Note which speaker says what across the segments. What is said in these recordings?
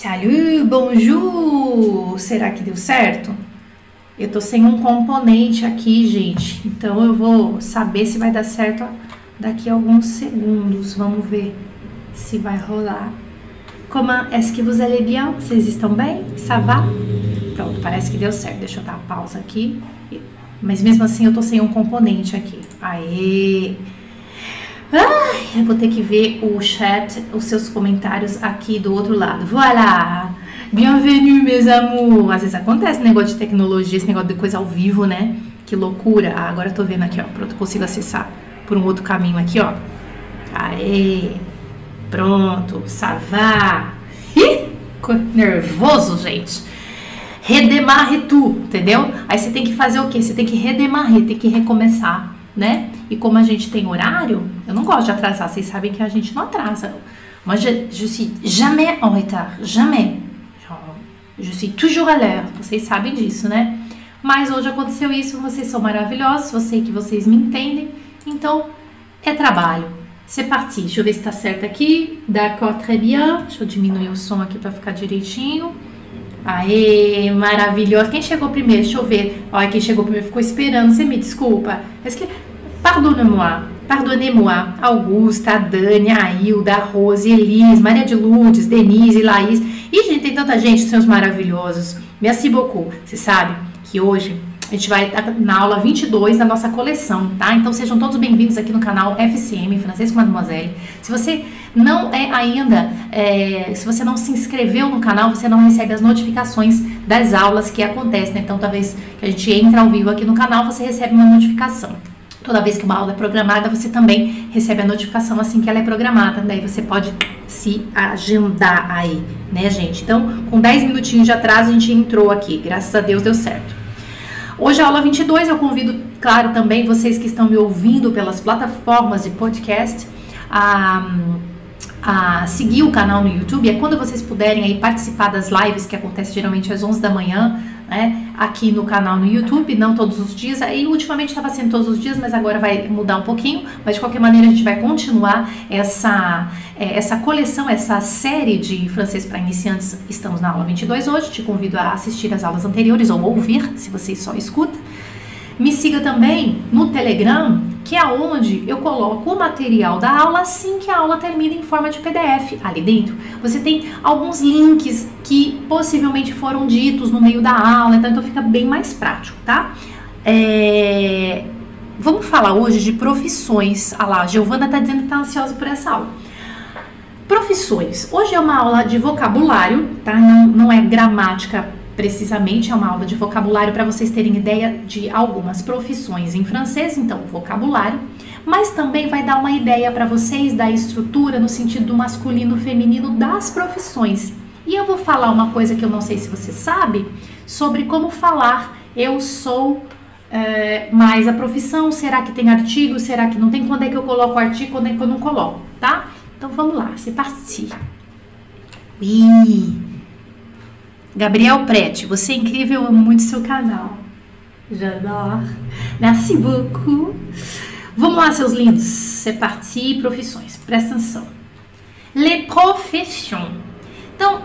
Speaker 1: Salut, bonjour! Será que deu certo? Eu tô sem um componente aqui, gente. Então eu vou saber se vai dar certo daqui a alguns segundos. Vamos ver se vai rolar. Comment est-ce que vous allez bien? Vocês estão bem? Ça va? Pronto, parece que deu certo. Deixa eu dar pausa aqui. Mas mesmo assim eu tô sem um componente aqui. Aê! Ai, eu vou ter que ver o chat, os seus comentários aqui do outro lado. Voilà! Bienvenue, meus amores! Às vezes acontece negócio de tecnologia, esse negócio de coisa ao vivo, né? Que loucura! Ah, agora eu tô vendo aqui, ó. Pronto, consigo acessar por um outro caminho aqui, ó. Aê! Pronto, savá! Ih, nervoso, gente! Redemarre tu, entendeu? Aí você tem que fazer o quê? Você tem que redemarrer, tem que recomeçar né? E como a gente tem horário, eu não gosto de atrasar, vocês sabem que a gente não atrasa. Moi, je, je suis jamais en retard, jamais. Je suis toujours à l'heure, vocês sabem disso, né? Mas hoje aconteceu isso, vocês são maravilhosos, eu sei que vocês me entendem, então é trabalho. C'est parti, deixa eu ver se tá certo aqui. D'accord, très bien. Deixa eu diminuir o som aqui para ficar direitinho. Aê, maravilhoso. Quem chegou primeiro? Deixa eu ver. Olha, quem chegou primeiro ficou esperando. Você me desculpa. Pardonne-moi, pardonnez-moi, Augusta, Dani, Ailda, Rose, Elis, Maria de Lourdes, Denise, Laís. E, gente, tem tanta gente, seus maravilhosos. Merci beaucoup. Você sabe que hoje a gente vai na aula 22 da nossa coleção, tá? Então sejam todos bem-vindos aqui no canal FCM, Francês com Mademoiselle. Se você não é ainda, é, se você não se inscreveu no canal, você não recebe as notificações das aulas que acontecem. Né? Então, talvez que a gente entre ao vivo aqui no canal, você recebe uma notificação. Toda vez que uma aula é programada, você também recebe a notificação assim que ela é programada. Daí você pode se agendar aí, né, gente? Então, com 10 minutinhos de atraso, a gente entrou aqui. Graças a Deus deu certo. Hoje, a aula 22, eu convido, claro, também vocês que estão me ouvindo pelas plataformas de podcast a a seguir o canal no YouTube é quando vocês puderem aí participar das lives que acontecem geralmente às 11 da manhã, né, aqui no canal no YouTube, não todos os dias. Aí ultimamente estava sendo todos os dias, mas agora vai mudar um pouquinho. Mas de qualquer maneira a gente vai continuar essa é, essa coleção, essa série de francês para iniciantes. Estamos na aula 22 hoje. Te convido a assistir as aulas anteriores ou ouvir, se você só escuta. Me siga também no Telegram, que é onde eu coloco o material da aula assim que a aula termina em forma de PDF. Ali dentro você tem alguns links que possivelmente foram ditos no meio da aula, então, então fica bem mais prático, tá? É... Vamos falar hoje de profissões. Ah lá, a Giovana tá dizendo que tá ansiosa por essa aula. Profissões. Hoje é uma aula de vocabulário, tá? Não, não é gramática precisamente é uma aula de vocabulário para vocês terem ideia de algumas profissões em francês, então vocabulário, mas também vai dar uma ideia para vocês da estrutura no sentido do masculino feminino das profissões. E eu vou falar uma coisa que eu não sei se você sabe sobre como falar eu sou é, mais a profissão, será que tem artigo, será que não tem, quando é que eu coloco o artigo, quando é que eu não coloco, tá? Então vamos lá, se partir. Oui. Gabriel Prete, você é incrível, amo muito seu canal. J'adore. Merci beaucoup. Vamos lá, seus lindos. C'est parti, profissões. Presta atenção. Les professions. Então,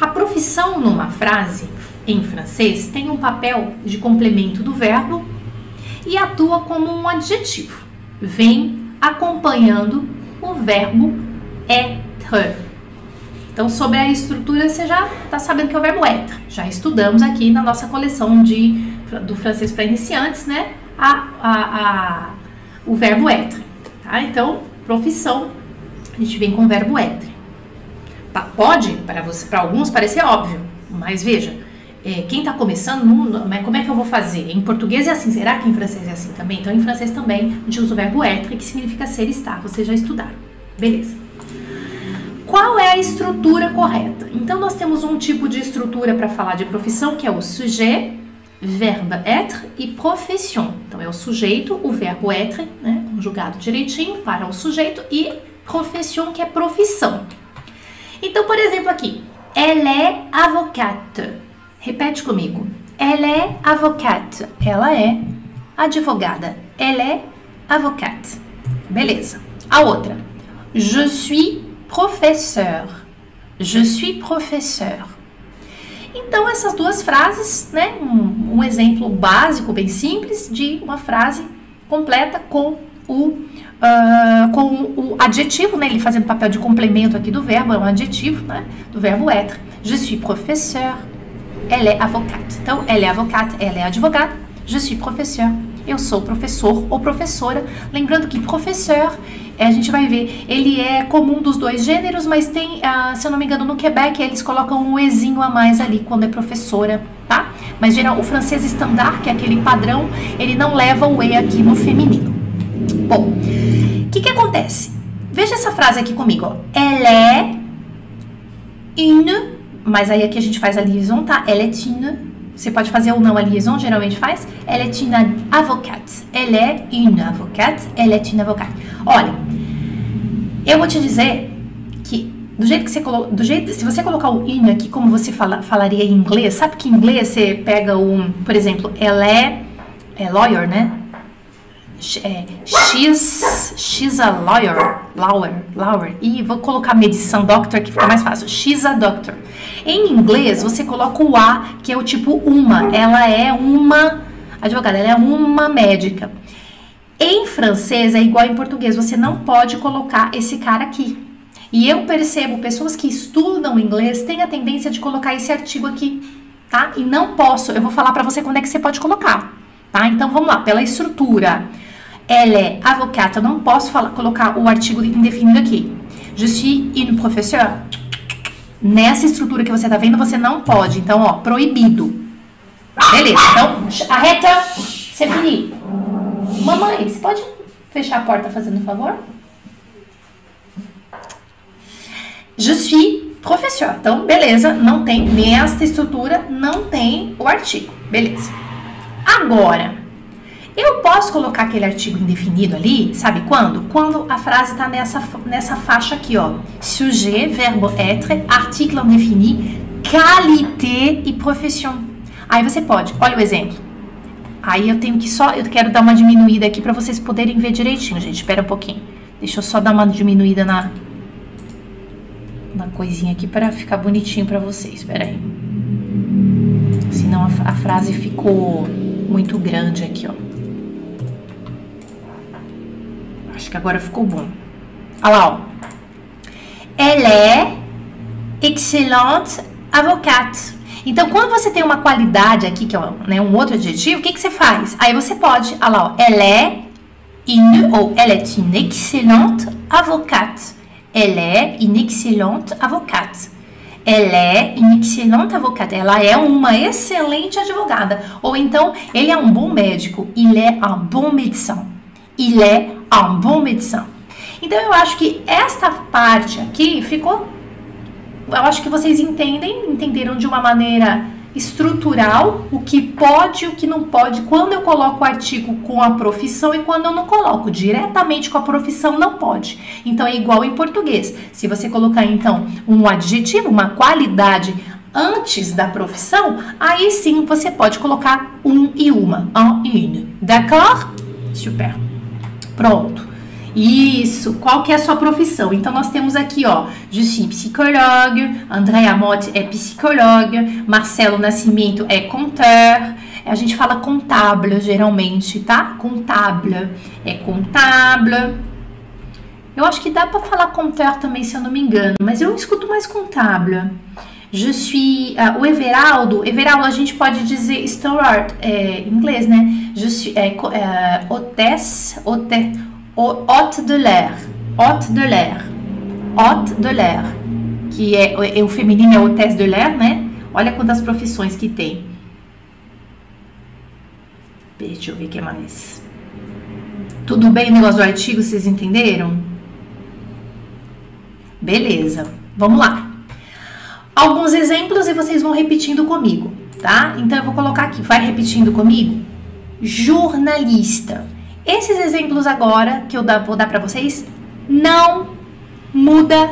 Speaker 1: a profissão numa frase em francês tem um papel de complemento do verbo e atua como um adjetivo. Vem acompanhando o verbo être. Então, sobre a estrutura, você já está sabendo que é o verbo être. Já estudamos aqui na nossa coleção de, do francês para iniciantes, né? A, a, a, o verbo être. Tá? Então, profissão, a gente vem com o verbo être. Pode, para alguns, parecer óbvio, mas veja, é, quem está começando, não, como é que eu vou fazer? Em português é assim, será que em francês é assim também? Então, em francês também, a gente usa o verbo être, que significa ser estar. Vocês já estudaram. Beleza. Qual é a estrutura correta? Então, nós temos um tipo de estrutura para falar de profissão, que é o sujet, verbe être e profession. Então, é o sujeito, o verbo être, né, conjugado direitinho para o sujeito, e profession, que é profissão. Então, por exemplo, aqui, elle est avocate. Repete comigo. Elle est avocate. Ela é advogada. Elle est avocate. Beleza. A outra. Je suis professeur. Je suis professeur. Então, essas duas frases, né? Um, um exemplo básico, bem simples, de uma frase completa com o, uh, com o adjetivo, né? Ele fazendo papel de complemento aqui do verbo, é um adjetivo, né? Do verbo être. Je suis professeur. Elle est avocate. Então, elle est avocate, ela é advogada. Je suis professeur. Eu sou professor ou professora. Lembrando que professeur, a gente vai ver, ele é comum dos dois gêneros, mas tem, uh, se eu não me engano, no Quebec eles colocam um ezinho a mais ali quando é professora, tá? Mas geral, o francês standard, que é aquele padrão, ele não leva o e aqui no feminino. Bom, o que que acontece? Veja essa frase aqui comigo. Elle est une, mas aí aqui a gente faz a liaison, tá? Elle est une você pode fazer ou não a liaison, geralmente faz. Elle est une avocate. Elle est une avocate. Elle est une avocate. Olha, eu vou te dizer que do jeito que você colocou, do jeito, se você colocar o in aqui como você fala, falaria em inglês, sabe que em inglês você pega um, por exemplo, ela é, é lawyer, né? É, she's, she's a lawyer, lawyer, lawyer. E vou colocar medição doctor que fica mais fácil. She's a doctor. Em inglês, você coloca o a, que é o tipo uma. Ela é uma advogada, ela é uma médica. Em francês é igual em português, você não pode colocar esse cara aqui. E eu percebo pessoas que estudam inglês têm a tendência de colocar esse artigo aqui, tá? E não posso, eu vou falar para você quando é que você pode colocar, tá? Então vamos lá, pela estrutura ela é avocata, eu não posso falar, colocar o artigo indefinido aqui. Je suis une professeur. Nessa estrutura que você tá vendo, você não pode. Então, ó, proibido. Beleza, então, arreta, c'est fini. Mamãe, você pode fechar a porta fazendo um favor? Je suis professeur. Então, beleza, não tem, nesta estrutura, não tem o artigo. Beleza. Agora, eu posso colocar aquele artigo indefinido ali, sabe quando? Quando a frase está nessa, nessa faixa aqui, ó. Sujet, verbo être, article indéfini, qualité e profession. Aí você pode, olha o exemplo. Aí eu tenho que só, eu quero dar uma diminuída aqui para vocês poderem ver direitinho, gente. Espera um pouquinho. Deixa eu só dar uma diminuída na na coisinha aqui para ficar bonitinho para vocês. Espera aí. Senão a, a frase ficou muito grande aqui, ó. Acho que agora ficou bom. Olha lá, ó. Elle est excellente avocate. Então, quando você tem uma qualidade aqui, que é né, um outro adjetivo, o que, que você faz? Aí você pode, olha lá, ó. Elle est une, ou elle est une excellente avocate. Elle est une excellente avocate. Elle est une excellente avocate. Ela é uma excelente advogada. Ou então, ele é um bom médico. Il est un bon médecin. Il est un bon médecin. Então eu acho que esta parte aqui ficou. Eu acho que vocês entendem, entenderam de uma maneira estrutural o que pode e o que não pode quando eu coloco o artigo com a profissão e quando eu não coloco diretamente com a profissão não pode. Então é igual em português. Se você colocar então um adjetivo, uma qualidade antes da profissão, aí sim você pode colocar um e uma, un e une. D'accord? Super. Pronto. Isso. Qual que é a sua profissão? Então, nós temos aqui, ó, je suis psychologue, André Amotte é psicólogue, Marcelo Nascimento é conteur, a gente fala contable, geralmente, tá? Contable, é contable. Eu acho que dá para falar conteur também, se eu não me engano, mas eu escuto mais contable. Je suis. Uh, o Everaldo, Everaldo a gente pode dizer steward, é, em inglês, né? Je suis. É, é, hôtesse, hôte, hôte de l'air. Hôte de l'air. Hôte de l'air. Que é, é, o feminino é hôtesse de l'air, né? Olha quantas profissões que tem. Deixa eu ver o que mais. Tudo bem o negócio do artigo, vocês entenderam? Beleza, vamos lá alguns exemplos e vocês vão repetindo comigo, tá? Então eu vou colocar aqui, vai repetindo comigo. Jornalista. Esses exemplos agora que eu vou dar para vocês não muda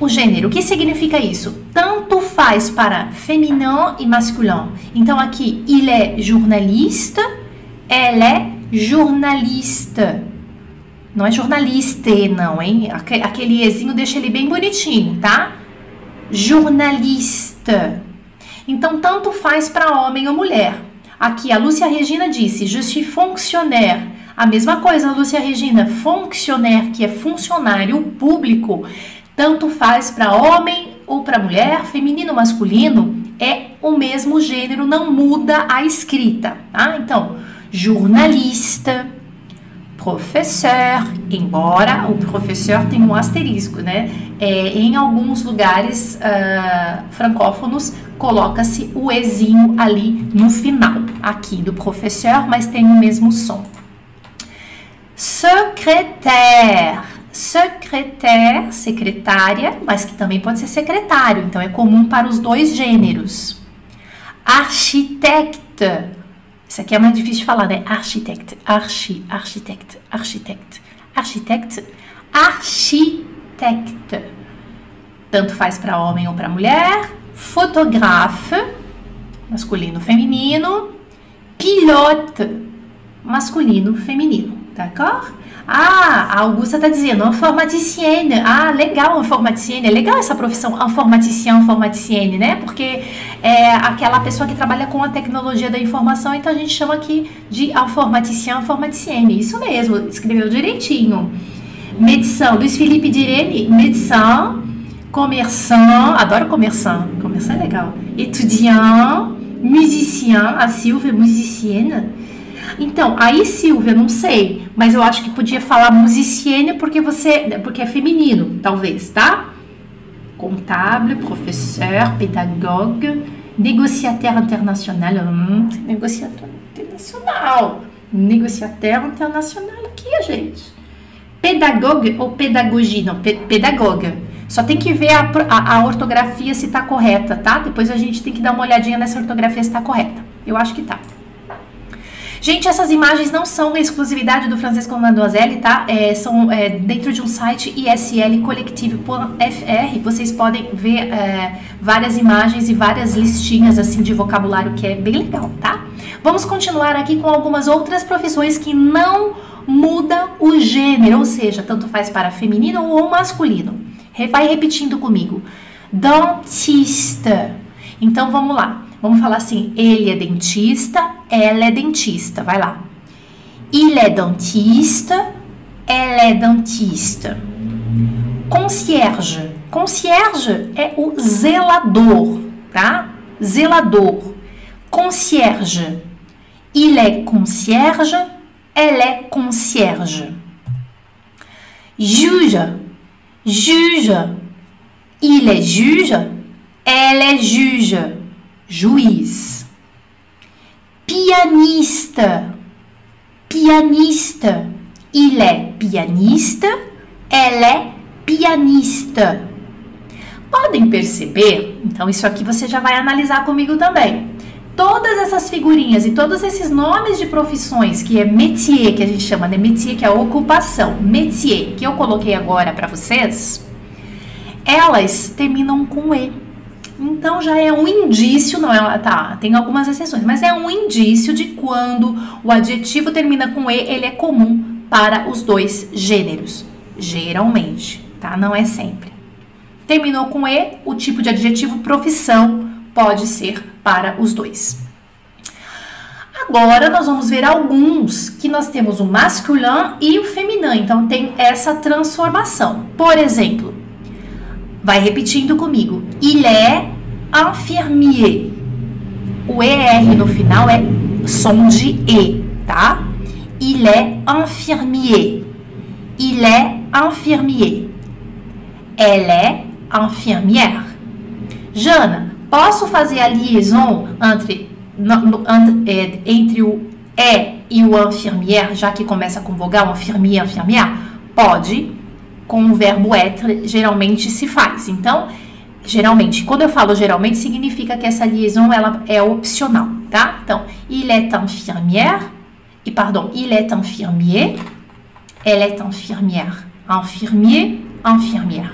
Speaker 1: o gênero. O que significa isso? Tanto faz para feminino e masculino. Então aqui, il est journaliste, elle est jornaliste. Não é jornaliste, não, hein? Aquele ezinho deixa ele bem bonitinho, tá? Journaliste. Então, tanto faz para homem ou mulher. Aqui a Lúcia Regina disse: Je suis fonctionnaire. A mesma coisa, Lúcia Regina, fonctionnaire, que é funcionário público, tanto faz para homem ou para mulher, feminino ou masculino, é o mesmo gênero, não muda a escrita, tá? Então, jornalista, professor, embora o professor tenha um asterisco, né? É, em alguns lugares uh, francófonos coloca-se o ezinho ali no final, aqui do professor, mas tem o mesmo som. Secrétaire. Secrétaire, secretária, mas que também pode ser secretário, então é comum para os dois gêneros. Architecte isso aqui é mais difícil de falar, né? Architect, archi, architect, architect, architect, architect. Tanto faz para homem ou para mulher. Fotografe, masculino, feminino. Pilote, masculino, feminino, d'accord? Ah, a Augusta está dizendo informaticienne. Ah, legal, informaticienne. É legal essa profissão, informaticien, informaticienne, né? Porque é aquela pessoa que trabalha com a tecnologia da informação, então a gente chama aqui de informaticien, informaticienne. Isso mesmo, escreveu direitinho. Medição, Luiz Felipe Direne, medição, commerçant, adoro commerçant, commerçant é legal. Étudiant, musicien, a Silvia, musicienne. Então, aí Silvia, não sei, mas eu acho que podia falar musicienne porque você, porque é feminino, talvez, tá? Comptable, professeur, pédagogue, négociateur international, hum, negociateur internacional, negociateur internacional aqui, gente. Pedagogue ou pedagogia? Não, pe pedagoga. Só tem que ver a, a, a ortografia se tá correta, tá? Depois a gente tem que dar uma olhadinha nessa ortografia se tá correta. Eu acho que tá. Gente, essas imagens não são exclusividade do Francês com Mademoiselle, tá? É, são é, dentro de um site islcollective.fr. Vocês podem ver é, várias imagens e várias listinhas assim de vocabulário que é bem legal, tá? Vamos continuar aqui com algumas outras profissões que não muda o gênero, ou seja, tanto faz para feminino ou masculino. Vai repetindo comigo. Dentista. Então vamos lá. Vamos falar assim: ele é dentista, ela é dentista. Vai lá. Il est dentiste, elle est dentiste. Concierge. Concierge é o zelador, tá? Zelador. Concierge. Il est concierge, elle est concierge. Juge. Juge. Il est juge, elle est juge juiz. Pianista, pianista. Il est pianista, ela é pianista. Podem perceber? Então, isso aqui você já vai analisar comigo também. Todas essas figurinhas e todos esses nomes de profissões, que é métier, que a gente chama, né? Métier, que é a ocupação, métier, que eu coloquei agora para vocês, elas terminam com E. Então já é um indício, não é, tá, tem algumas exceções, mas é um indício de quando o adjetivo termina com e, ele é comum para os dois gêneros, geralmente, tá? Não é sempre. Terminou com e, o tipo de adjetivo profissão pode ser para os dois. Agora nós vamos ver alguns que nós temos o masculin e o feminino, então tem essa transformação. Por exemplo, Vai repetindo comigo. Il est infirmier. O ER no final é som de E, tá? Il est infirmier. Il est infirmier. Elle est infirmière. Jana, posso fazer a liaison entre, entre, entre o E e o infirmière, já que começa com vogal, infirmier, infirmière? Pode com o verbo être geralmente se faz. Então, geralmente, quando eu falo geralmente, significa que essa liaison ela é opcional, tá? Então, il est infirmière, e pardon, il est infirmier, elle est infirmière, infirmier, infirmière.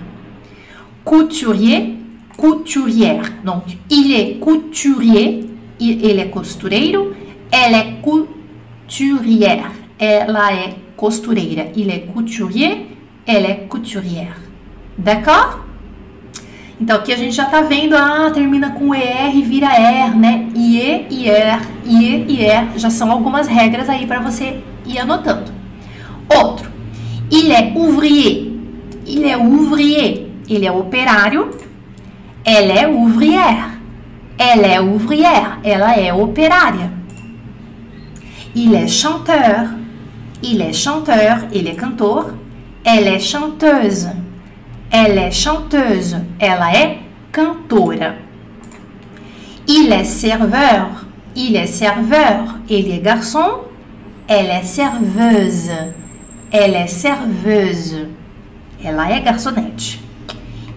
Speaker 1: Couturier, couturière. Donc, il est couturier, ele é costureiro, ela é couturière, ela é costureira. Il est couturier, elle est couturière. D'accord? Então aqui a gente já tá vendo, ah, termina com ER e vira ER, né? IE, IR, IE, IR, já são algumas regras aí para você ir anotando. Outro, il est ouvrier, il est ouvrier, ele é operário, elle est ouvrière, elle est ouvrière, ela é operária. Il est chanteur, il est chanteur, ele é cantor, elle est chanteuse, ela é chanteuse, ela é cantora. Il est serveur, il est serveur, ele é garçom, elle est serveuse, elle est serveuse, ela é garçonete.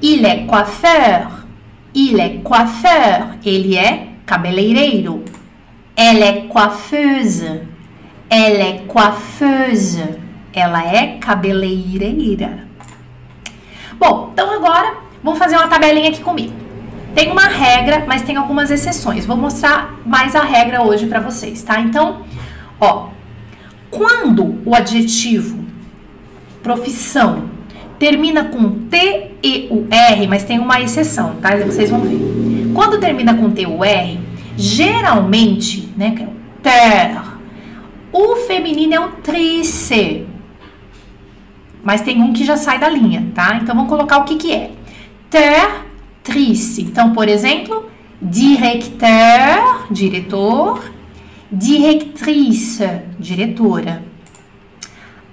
Speaker 1: Il est coiffeur, il est coiffeur, ele é cabeleireiro. Elle est coiffeuse, elle est coiffeuse, ela é cabeleireira. Bom, então agora vamos fazer uma tabelinha aqui comigo. Tem uma regra, mas tem algumas exceções. Vou mostrar mais a regra hoje para vocês, tá? Então, ó, quando o adjetivo profissão termina com T e U R, mas tem uma exceção, tá? Vocês vão ver. Quando termina com T U R, geralmente, né, que é o ter, o feminino é o trice mas tem um que já sai da linha, tá? Então vamos colocar o que que é. Tertrice. Então, por exemplo, directeur, diretor, directrice, diretora.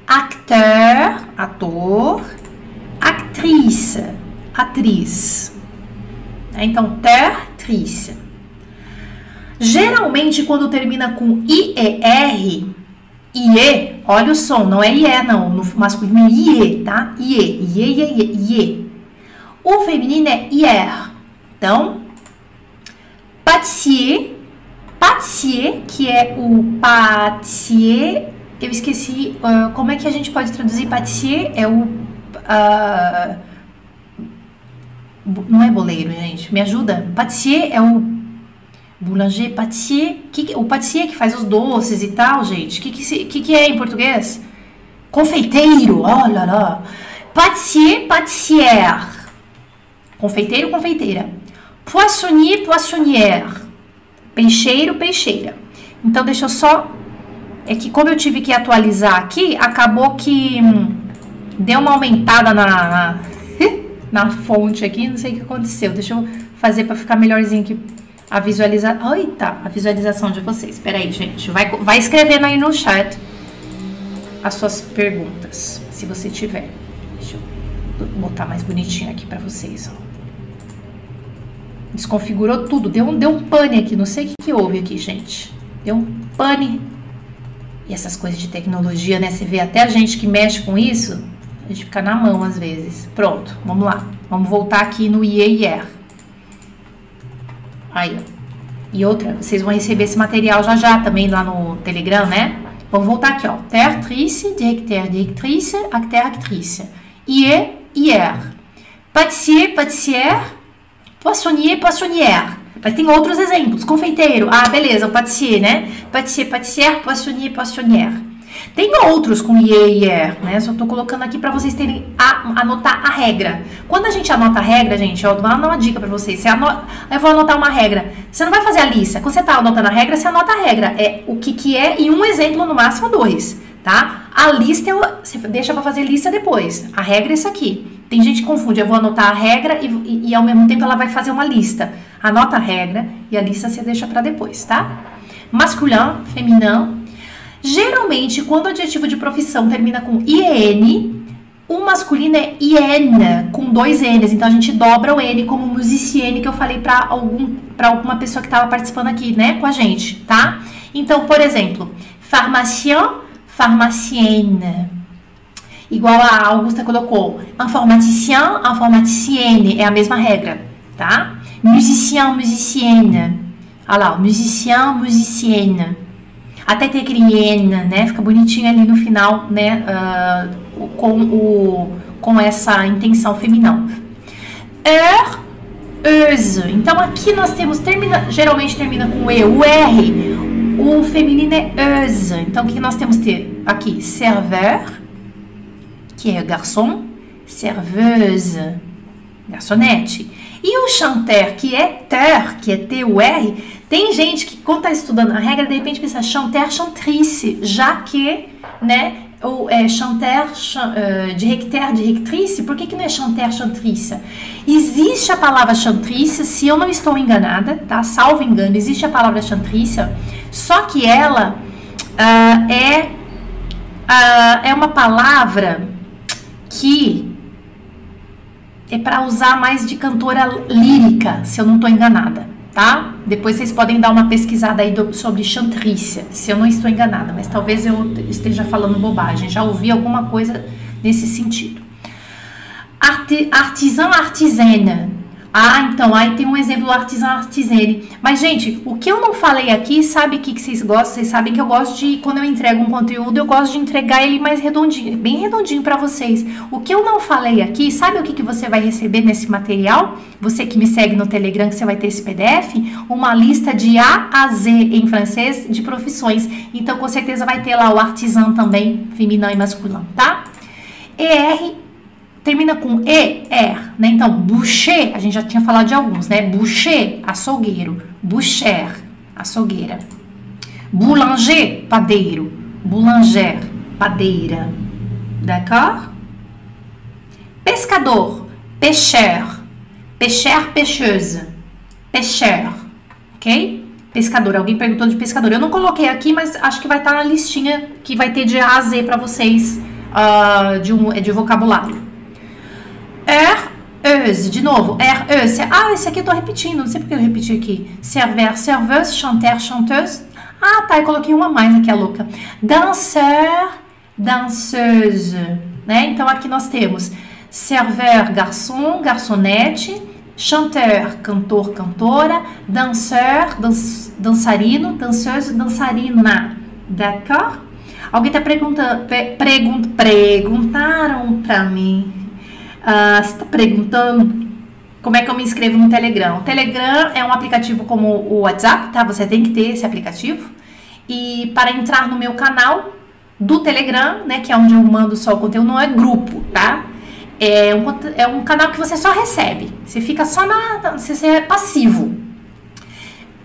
Speaker 1: Acteur, ator, actrice, atriz. Então, tertrice. Geralmente, quando termina com IER, IE, olha o som, não é IE não, no masculino é IE, tá? IE, IE, IE, IE. O feminino é IR. Então, pâtissier, pâtissier, que é o pâtissier, eu esqueci, uh, como é que a gente pode traduzir pâtissier? É o... Uh, não é boleiro, gente, me ajuda? Pâtissier é o Boulanger, pâtissier. Que, o pâtissier que faz os doces e tal, gente. O que, que, que, que é em português? Confeiteiro, olha lá. Pâtissier, pâtissière. Confeiteiro, confeiteira. Poissonnier, poissonnière. Peixeiro, peixeira. Então, deixa eu só... É que como eu tive que atualizar aqui, acabou que hum, deu uma aumentada na, na, na fonte aqui. Não sei o que aconteceu. Deixa eu fazer para ficar melhorzinho aqui a visualização. Eita, a visualização de vocês. Espera aí, gente. Vai, vai escrevendo aí no chat as suas perguntas, se você tiver. Deixa eu botar mais bonitinho aqui para vocês, ó. Desconfigurou tudo, deu um, deu um pane aqui, não sei o que, que houve aqui, gente. Deu um pane. E essas coisas de tecnologia, né? Você vê até a gente que mexe com isso, a gente fica na mão às vezes. Pronto, vamos lá. Vamos voltar aqui no IEIR. Aí, ó. E outra, vocês vão receber esse material já já também lá no Telegram, né? Vamos voltar aqui, ó. Tertrice, directeur, directrice, acteur, actrice. IE, IR. Pâtissier, pâtissière. Poissonnier, poissonnière. Mas tem outros exemplos. Confeiteiro. Ah, beleza, o pâtissier, né? Pâtissier, pâtissière, poissonnier, poissonnière. Tem outros com IE e IR, né? Só tô colocando aqui para vocês terem a, anotar a regra. Quando a gente anota a regra, gente, ó, vou dar uma dica para vocês. Você anota, eu vou anotar uma regra. Você não vai fazer a lista. Quando você tá anotando a regra, você anota a regra. É o que que é e um exemplo no máximo dois, tá? A lista eu, você deixa para fazer lista depois. A regra é isso aqui. Tem gente que confunde. Eu vou anotar a regra e, e, e ao mesmo tempo ela vai fazer uma lista. Anota a regra e a lista você deixa para depois, tá? Masculin, feminino, Geralmente, quando o adjetivo de profissão termina com IN, o masculino é IN, com dois N's. Então, a gente dobra o N como musicienne, que eu falei para algum, pra alguma pessoa que estava participando aqui, né, com a gente, tá? Então, por exemplo, pharmacien, pharmacienne. Igual a Augusta colocou, informaticien, informaticienne. É a mesma regra, tá? Musicien, musicienne. Olha lá, musicien, musicienne. Até ter iena, né? Fica bonitinho ali no final, né? Uh, com, o, com essa intenção feminina. Er, euse. Então aqui nós temos, termina, geralmente termina com E, o R. O feminino é euse. Então o que nós temos ter aqui? Serveur, que é garçom. Serveuse, garçonete. E o chanter, que é ter, que é T-U-R, tem gente que, quando está estudando a regra, de repente pensa chanter, chantrice, já que, né, ou é chanter, chan, uh, directeur, directrice, por que, que não é chanter, chantrice? Existe a palavra chantrice, se eu não estou enganada, tá? Salvo engano, existe a palavra chantrice, só que ela uh, é, uh, é uma palavra que é para usar mais de cantora lírica, se eu não estou enganada, tá? Depois vocês podem dar uma pesquisada aí do, sobre chantrícia, se eu não estou enganada, mas talvez eu esteja falando bobagem. Já ouvi alguma coisa nesse sentido. Arti, artisan, artisana ah, então, aí tem um exemplo do artisan artisane. Mas, gente, o que eu não falei aqui, sabe o que, que vocês gostam? Vocês sabem que eu gosto de, quando eu entrego um conteúdo, eu gosto de entregar ele mais redondinho, bem redondinho para vocês. O que eu não falei aqui, sabe o que, que você vai receber nesse material? Você que me segue no Telegram, que você vai ter esse PDF, uma lista de A a Z em francês de profissões. Então, com certeza vai ter lá o artisan também, feminino e masculino, tá? ER termina com e, er, né? Então, boucher, a gente já tinha falado de alguns, né? Boucher, açougueiro. Boucher, açougueira. Boulanger, padeiro. Boulanger, padeira. D'accord? Pescador, pêcheur. Pêcheur, pêcheuse. Pêcheur, ok? Pescador, alguém perguntou de pescador. Eu não coloquei aqui, mas acho que vai estar na listinha que vai ter de A a Z para vocês uh, de, um, de vocabulário. R-euse, de novo, R-euse. Ah, esse aqui eu tô repetindo, não sei porque eu repeti aqui. Server, serveuse, chanteur, chanteuse. Ah, tá, eu coloquei uma mais aqui, a louca. Danseur, danseuse, né? Então aqui nós temos serveur, garçom, garçonete, chanteur, cantor, cantora, danseur, dans, dançarino, danseuse, dançarina. D'accord? Alguém tá perguntando, pergunt, perguntaram para mim Uh, você está perguntando como é que eu me inscrevo no Telegram? O Telegram é um aplicativo como o WhatsApp, tá? Você tem que ter esse aplicativo. E para entrar no meu canal do Telegram, né, que é onde eu mando só o conteúdo, não é grupo, tá? É um, é um canal que você só recebe. Você fica só na. Você é passivo.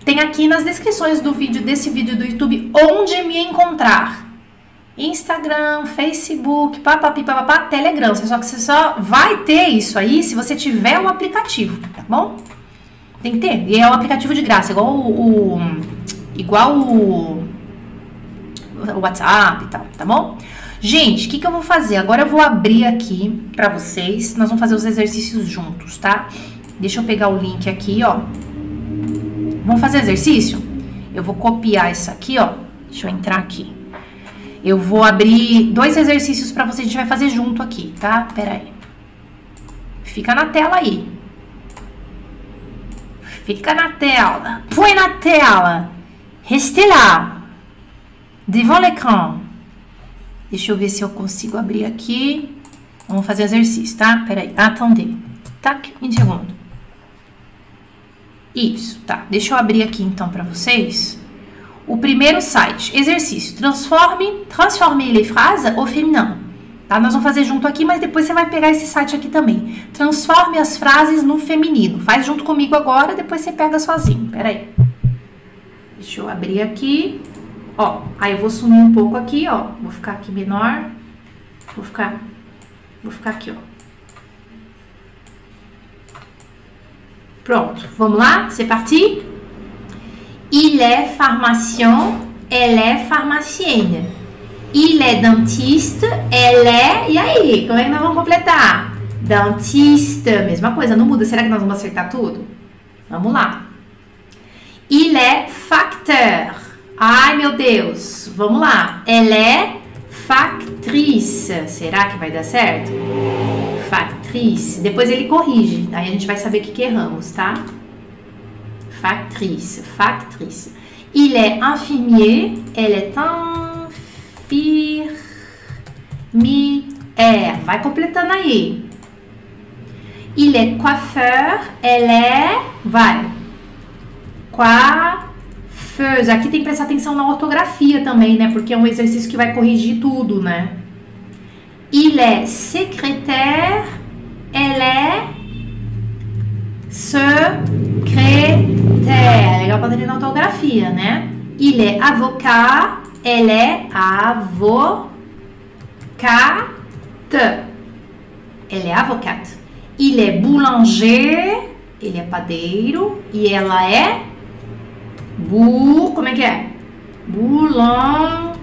Speaker 1: Tem aqui nas descrições do vídeo, desse vídeo do YouTube, onde me encontrar. Instagram, Facebook, papapi, papapá, Telegram. Só que você só vai ter isso aí se você tiver o aplicativo, tá bom? Tem que ter. E é um aplicativo de graça, igual o, o igual o, o WhatsApp e tal, tá bom? Gente, o que, que eu vou fazer? Agora eu vou abrir aqui pra vocês. Nós vamos fazer os exercícios juntos, tá? Deixa eu pegar o link aqui, ó. Vamos fazer exercício? Eu vou copiar isso aqui, ó. Deixa eu entrar aqui. Eu vou abrir dois exercícios para vocês, a gente vai fazer junto aqui, tá? Pera aí. Fica na tela aí. Fica na tela. Põe na tela. Restez lá. Devant l'écran. Deixa eu ver se eu consigo abrir aqui. Vamos fazer exercício, tá? Pera aí. Attendez. Tac, um segundo. Isso, tá. Deixa eu abrir aqui então para vocês o primeiro site, exercício, transforme, transforme les phrases au féminin. Tá? Nós vamos fazer junto aqui, mas depois você vai pegar esse site aqui também. Transforme as frases no feminino. Faz junto comigo agora, depois você pega sozinho. Pera aí. Deixa eu abrir aqui. Ó, aí eu vou sumir um pouco aqui, ó. Vou ficar aqui menor. Vou ficar, vou ficar aqui, ó. Pronto, vamos lá? C'est parti? Il est pharmacien, elle est pharmacienne. Il est dentiste, elle. E aí, como é que nós vamos completar? Dentiste, mesma coisa, não muda. Será que nós vamos acertar tudo? Vamos lá. Il est facteur. Ai, meu Deus. Vamos lá. Elle é factrice. Será que vai dar certo? Factrice. Depois ele corrige. Aí a gente vai saber o que, que erramos, tá? Factrice, factrice. Il est infirmier, elle est infirmière. Vai completando aí. Il est coiffeur, elle est. Vai. Coiffeuse. Aqui tem que prestar atenção na ortografia também, né? Porque é um exercício que vai corrigir tudo, né? Il est secrétaire, elle est Secrétaire. Legal pra treinar autografia, né? Il est avocat. Elle est avocate. Elle est avocate. Il est boulanger. Ele é padeiro. E ela é. Bu. Como é que é? Boulang.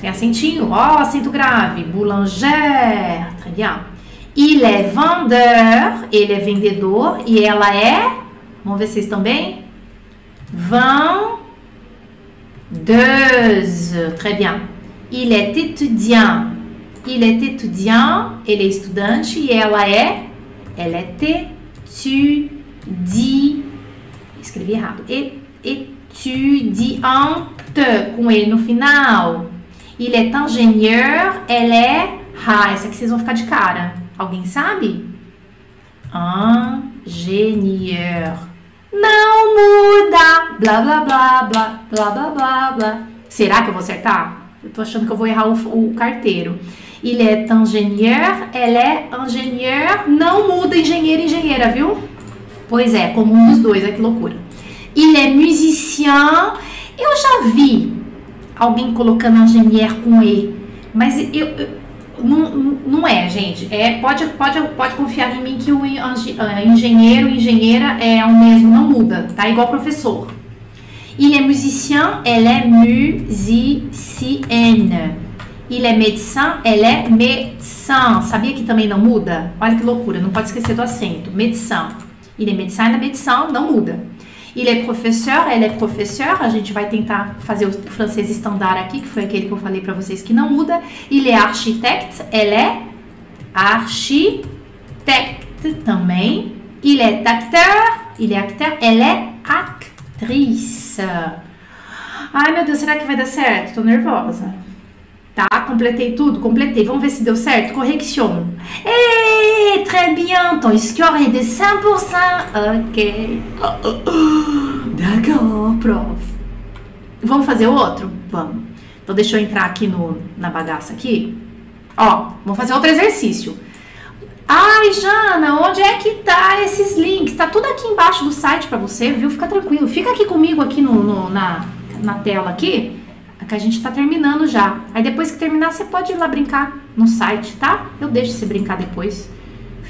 Speaker 1: Tem acentinho. Ó, acento grave. Boulanger. Très bien. Il est vendeur. Ele é vendedor. E ela é. Vamos ver se vocês estão bem? Vendeuse. Très bien. Il est étudiant. Il est étudiant. Ele é estudante. E ela é. Ela é étudiante. Escrevi errado. Étudiante. Com E no final. Il est ingénieur. Ela é. Ah, essa aqui vocês vão ficar de cara. Alguém sabe? Ingenieur. Não muda. Blá, blá, blá, blá, blá, blá, blá, blá. Será que eu vou acertar? Eu tô achando que eu vou errar o, o carteiro. Il est ingénieur, ela é ingénieur, não muda engenheiro engenheira, viu? Pois é, como um dos dois, é que loucura. Il est musicien, eu já vi alguém colocando ingénieur com E, mas eu, eu não, não é, gente. É, pode, pode, pode confiar em mim que o ah, engenheiro engenheira é o mesmo, não muda, tá? Igual professor. Il est musicien, elle est musicienne. Il est médecin, elle est médecin. Sabia que também não muda? Olha que loucura, não pode esquecer do acento. Médecin. Il est médecin, elle est médecin, não muda. Il est professeur, elle est professeur. A gente vai tentar fazer o francês estandar aqui, que foi aquele que eu falei para vocês que não muda. Il est architecte, elle est architecte também. Il est acteur, il est acteur, elle est actrice. Ai meu Deus, será que vai dar certo? Tô nervosa. Tá, completei tudo, completei. Vamos ver se deu certo. Correction. Eh, très bien. Ton score est de 100%. Ok. D'accord, prof. Vamos fazer outro? Vamos. Então deixa eu entrar aqui no, na bagaça aqui. Ó, vamos fazer outro exercício. Ai, Jana, onde é que tá esses links? Tá tudo aqui embaixo do site para você, viu? Fica tranquilo. Fica aqui comigo aqui no, no na, na tela aqui que a gente tá terminando já. Aí depois que terminar, você pode ir lá brincar no site, tá? Eu deixo você brincar depois.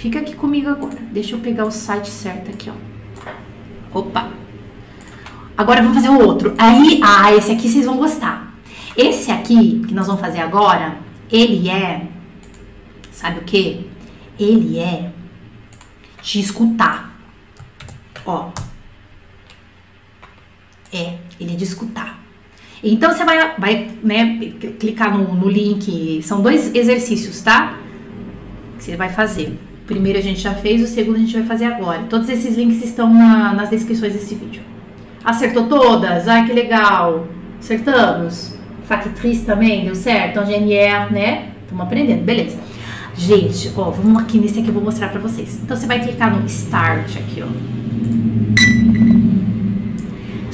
Speaker 1: Fica aqui comigo agora. Deixa eu pegar o site certo aqui, ó. Opa! Agora vamos fazer o outro. Aí, ah, esse aqui vocês vão gostar. Esse aqui que nós vamos fazer agora, ele é. Sabe o que? Ele é de escutar. Ó. É, ele é de escutar. Então você vai, vai né, clicar no, no link. São dois exercícios, tá? Que você vai fazer. O primeiro a gente já fez, o segundo a gente vai fazer agora. Todos esses links estão na, nas descrições desse vídeo. Acertou todas? Ai, que legal! Acertamos? Factriz também, deu certo? Ingenier, né? Estamos aprendendo, beleza. Gente, ó, vamos aqui nesse aqui, eu vou mostrar pra vocês. Então você vai clicar no Start aqui, ó.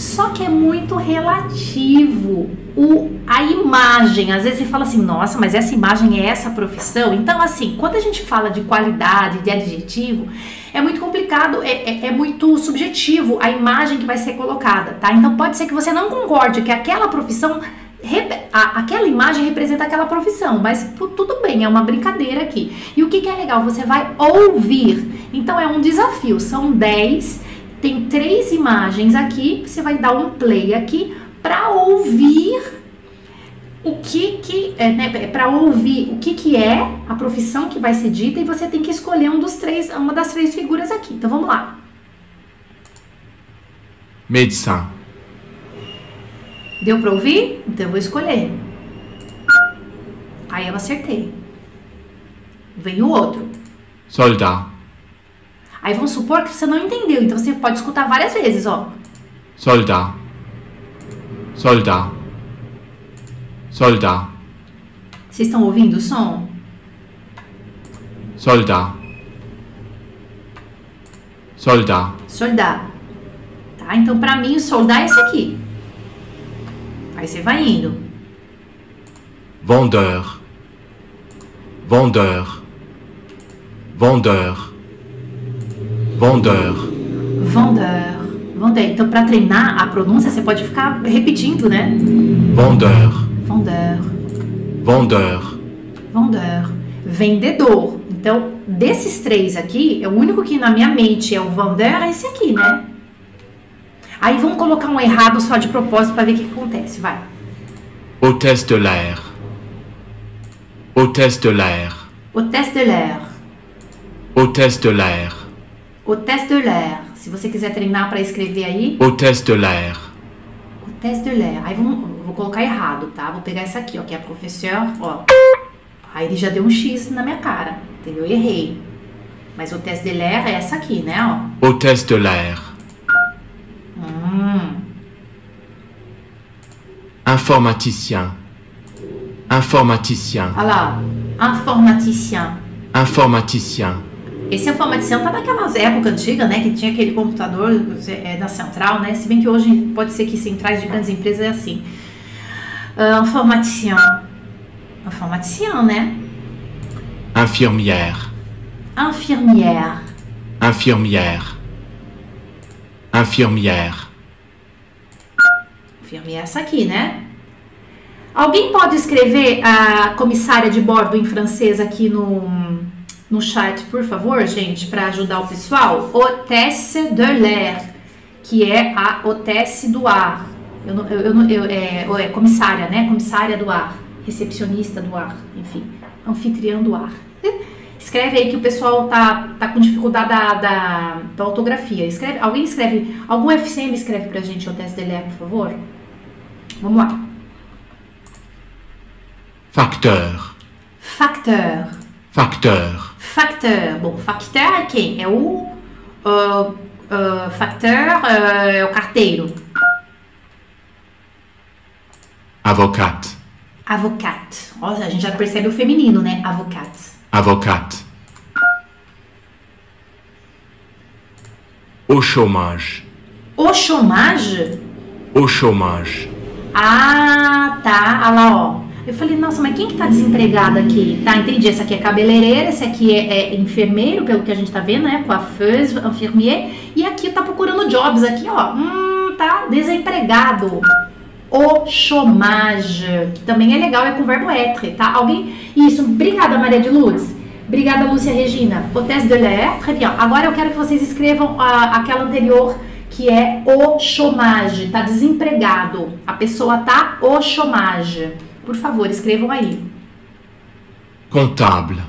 Speaker 1: Só que é muito relativo o, a imagem. Às vezes você fala assim, nossa, mas essa imagem é essa profissão. Então, assim, quando a gente fala de qualidade, de adjetivo, é muito complicado, é, é, é muito subjetivo a imagem que vai ser colocada, tá? Então pode ser que você não concorde que aquela profissão a, aquela imagem representa aquela profissão, mas tudo bem, é uma brincadeira aqui. E o que, que, é legal? Você vai ouvir. Então é um desafio, são 10 tem três imagens aqui, você vai dar um play aqui para ouvir o que que é, né, para ouvir o que que é a profissão que vai ser dita e você tem que escolher um dos três, uma das três figuras aqui. Então vamos lá.
Speaker 2: Médecin.
Speaker 1: Deu para ouvir? Então eu vou escolher. Aí eu acertei. Vem o outro.
Speaker 2: Soldat.
Speaker 1: Aí vamos supor que você não entendeu, então você pode escutar várias vezes, ó.
Speaker 2: Soldat. Soldat. Soldat.
Speaker 1: Vocês estão ouvindo o som?
Speaker 2: Soldat. Soldat.
Speaker 1: Soldat. Tá? Então, pra mim, o soldat é esse aqui. Aí você vai indo.
Speaker 2: Vendeur. Vendeur. Vendeur. Vendeur.
Speaker 1: Vendeur. Vendeur. Então, para treinar a pronúncia, você pode ficar repetindo, né?
Speaker 2: vendeur,
Speaker 1: Vendeur.
Speaker 2: vendeur,
Speaker 1: Vendeur. Vendedor. Então, desses três aqui, é o único que na minha mente é o vendeur, é esse aqui, né? Aí vamos colocar um errado só de propósito para ver o que, que acontece. Vai.
Speaker 2: hôtesse de l'air, hôtesse de l'air,
Speaker 1: Hôtesse de l'air.
Speaker 2: hôtesse de l'air,
Speaker 1: Hôtesse de l'air. Se você quiser treinar para escrever aí,
Speaker 2: hôtesse de l'air,
Speaker 1: hôtesse de l'air. Aí vamos, vou colocar errado, tá? Vou pegar essa aqui, ó, que é professeur, ó. Aí ele já deu um X na minha cara, entendeu? Eu errei. Mas hôtesse de l'air é essa aqui, né, ó.
Speaker 2: hôtesse de l'air,
Speaker 1: Hum.
Speaker 2: informaticien, informaticien,
Speaker 1: Olha lá, informaticien.
Speaker 2: informaticien,
Speaker 1: Esse informaticien tá naquelas épocas antigas, né? Que tinha aquele computador é, da central, né? Se bem que hoje pode ser que centrais de grandes empresas é assim. Ah, informaticien. Informaticien, né?
Speaker 2: infirmière,
Speaker 1: Infirmière.
Speaker 2: infirmière, infirmière,
Speaker 1: Infirmière, essa aqui, né? Alguém pode escrever a comissária de bordo em francês aqui no, no chat, por favor, gente, para ajudar o pessoal? Hôtesse de l'air, que é a hôtesse do ar. Eu, não- eu, eu, não- eu- é, é comissária, né? Comissária do ar, recepcionista do ar, enfim, anfitriã do ar. Escreve aí que o pessoal tá, tá com dificuldade da, da, da ortografia. Escreve, alguém escreve, algum FCM escreve pra gente hôtesse de l'air, por favor? Vamos lá.
Speaker 2: facteur,
Speaker 1: Facteur.
Speaker 2: facteur,
Speaker 1: Facteur. Bom, facteur é quem? É o. ah, ah, facteur ah, é o carteiro.
Speaker 2: avocate,
Speaker 1: Avocat. Olha, a gente já percebe o feminino, né? Avocat.
Speaker 2: avocate, au chômage,
Speaker 1: O chômage?
Speaker 2: au chômage,
Speaker 1: Ah, tá. Olha lá, ó. Eu falei, nossa, mas quem que tá desempregado aqui? Tá, entendi. Essa aqui é cabeleireira, esse aqui é, é enfermeiro, pelo que a gente tá vendo, né? Coiffeuse, infirmier. E aqui tá procurando jobs aqui, ó. Hum, tá desempregado. O chômage, que também é legal, é com o verbo être, tá? Alguém? Isso, obrigada, Maria de Lourdes. Obrigada, Lúcia Regina. Hôtesse de l'air, très bien. Agora eu quero que vocês escrevam a- aquela anterior, que é o chômage, tá desempregado. A pessoa tá o chômage. Por favor, escrevam aí.
Speaker 2: comptable,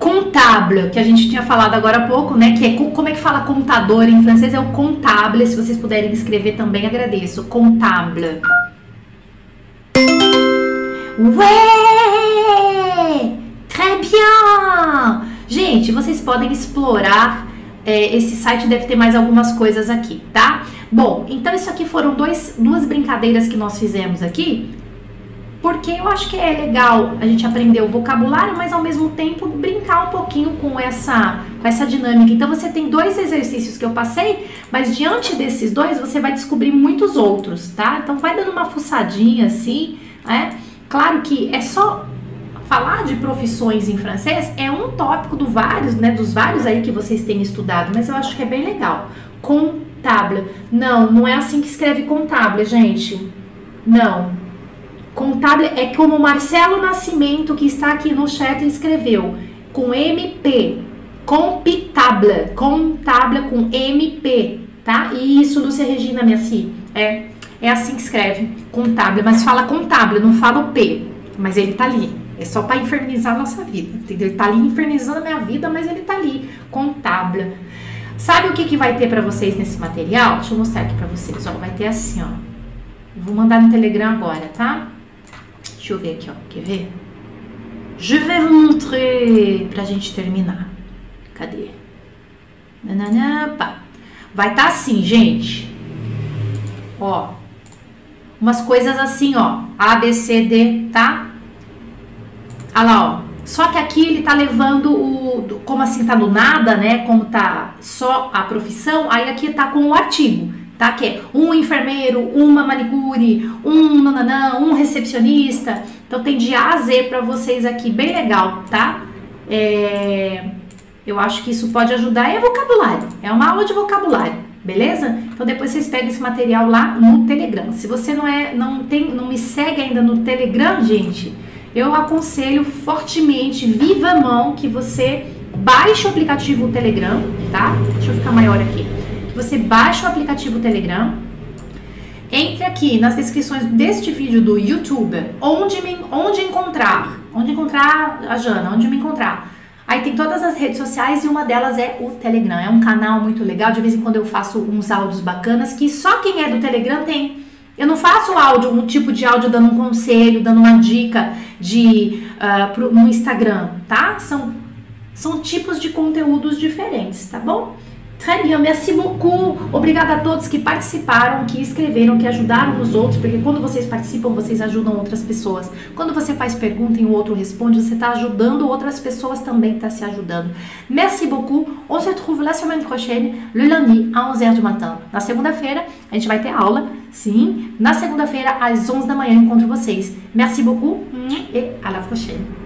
Speaker 1: Comptable, que a gente tinha falado agora há pouco, né? Que é co- como é que fala contador em francês? É o comptable. Se vocês puderem escrever também, agradeço. Comptable. Ouais! Très bien! Gente, vocês podem explorar. é, esse site deve ter mais algumas coisas aqui, tá? Bom, então isso aqui foram dois, duas brincadeiras que nós fizemos aqui. Porque eu acho que é legal a gente aprender o vocabulário, mas ao mesmo tempo brincar um pouquinho com essa, com essa dinâmica. Então você tem dois exercícios que eu passei, mas diante desses dois você vai descobrir muitos outros, tá? Então vai dando uma fuçadinha assim, né? Claro que é só falar de profissões em francês é um tópico do vários, né, dos vários aí que vocês têm estudado, mas eu acho que é bem legal. Contable. Não, não é assim que escreve contable, gente. Não. Contable é como Marcelo Nascimento, que está aqui no chat, escreveu. Com MP. Comptable. Contable com MP. Tá? Isso, Lúcia Regina, minha filha. É, é assim que escreve. Contable. Mas fala contable, não fala o P. Mas ele tá ali. É só para infernizar a nossa vida. Entendeu? Ele tá ali infernizando a minha vida, mas ele tá ali. Contable. Sabe o que, que vai ter para vocês nesse material? Deixa eu mostrar aqui para vocês. Ó, vai ter assim, ó. Vou mandar no Telegram agora, tá? Deixa eu ver aqui, ó. Quer ver? Je vais vous montrer pra gente terminar. Cadê? Nananã. Vai estar tá assim, gente. Ó. Umas coisas assim, ó. A, B, C, D, tá? Olha lá, ó. Só que aqui ele tá levando o. Como assim tá do nada, né? Como tá só a profissão, aí aqui tá com o artigo, tá? Que é um enfermeiro, uma manicure, um nananã, um recepcionista. Então tem de A a Z pra vocês aqui, bem legal, tá? É, Eu acho que isso pode ajudar. É vocabulário, é uma aula de vocabulário, Beleza? Então depois vocês pegam esse material lá no Telegram. Se você não é, não tem, não me segue ainda no Telegram, gente, eu aconselho fortemente, viva mão, que você baixe o aplicativo Telegram, tá? Deixa eu ficar maior aqui. Você baixe o aplicativo Telegram. Entre aqui nas descrições deste vídeo do YouTube, onde me, onde encontrar, onde encontrar a Jana, onde me encontrar. Aí tem todas as redes sociais e uma delas é o Telegram. É um canal muito legal. De vez em quando eu faço uns áudios bacanas que só quem é do Telegram tem. Eu não faço áudio, um tipo de áudio dando um conselho, dando uma dica de uh, pro, no Instagram, tá? São, são tipos de conteúdos diferentes, tá bom? Merci beaucoup. Obrigada a todos que participaram, que escreveram, que ajudaram os outros, porque quando vocês participam, vocês ajudam outras pessoas. Quando você faz pergunta e o outro responde, você está ajudando outras pessoas também está se ajudando. Merci beaucoup. On se retrouve la semaine prochaine, le lundi, à 11h du matin. Na segunda-feira, a gente vai ter aula, sim. Na segunda-feira, às 11 da manhã, encontro vocês. Merci beaucoup et à la prochaine.